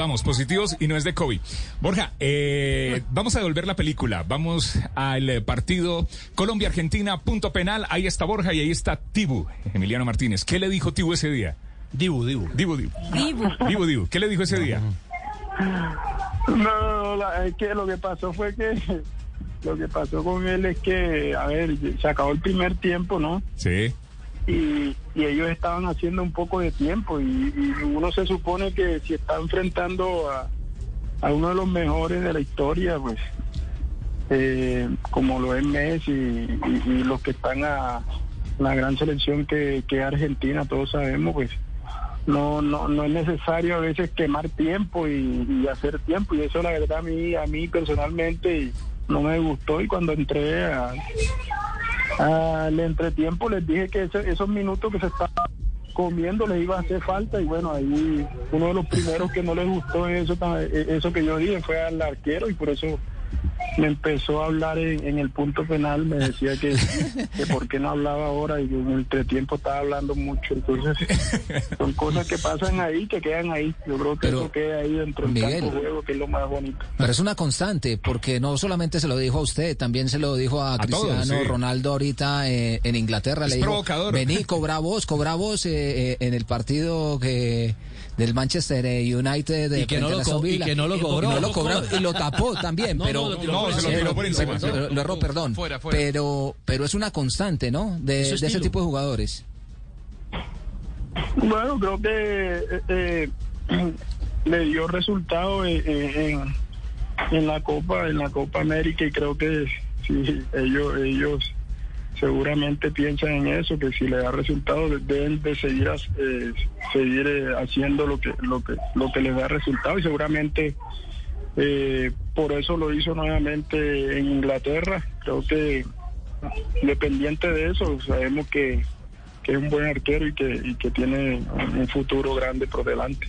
vamos, positivos y no es de COVID. Borja, eh, vamos a devolver la película. Vamos al eh, partido Colombia-Argentina, punto penal. Ahí está Borja y ahí está Tibu, Emiliano Martínez. ¿Qué le dijo Tibu ese día? Dibu, Dibu. Dibu, Dibu. Dibu, Dibu. ¿Qué le dijo ese día? No, la- es que lo que pasó fue que lo que pasó con él es que, a ver, se acabó el primer tiempo, ¿no? Sí. Y, ellos estaban haciendo un poco de tiempo y, uno se supone que si está enfrentando a, a uno de los mejores de la historia, pues eh, como lo es Messi y, los que están a la gran selección que, es Argentina, todos sabemos, pues no, no, no es necesario a veces quemar tiempo y, y hacer tiempo. Y eso la verdad a mí, a mí personalmente no me gustó. Y cuando entré a, al entretiempo les dije que esos minutos que se estaban comiendo les iba a hacer falta y bueno ahí uno de los primeros que no les gustó eso ta- eso que yo dije fue al arquero y por eso me empezó a hablar en, en el punto penal me decía que, que por qué no hablaba ahora y que en el entretiempo estaba hablando mucho entonces son cosas que pasan ahí que quedan ahí yo creo que Pero, eso queda ahí dentro del Miguel. campo de juego que es lo más bonito Pero es una constante, porque no solamente se lo dijo a usted, también se lo dijo a, A Cristiano todos, sí. Ronaldo ahorita eh, en Inglaterra. Es le dijo, provocador. vení, cobra vos, cobra vos eh, eh, en el partido que del Manchester eh, United de Y que no frente a lo Aston co- y Villa. que no lo cobró. Y no lo cobró y lo tapó también, No, pero no, lo tiró No, se lo tiró por encima. Lo, lo- lo erró, perdón. Fuera, fuera. Pero pero es una constante, ¿no? De, Es su de ese tipo de jugadores. Bueno, creo que eh, eh, le dio resultado en, en, en la Copa, en la Copa América y creo que sí, ellos, ellos seguramente piensan en eso, que si le da resultado deben de seguir, eh, seguir eh, haciendo lo que, lo que, lo que les da resultado y seguramente eh, por eso lo hizo nuevamente en Inglaterra. Creo que independiente de eso, sabemos que, que es un buen arquero y que, y que tiene un futuro grande por delante.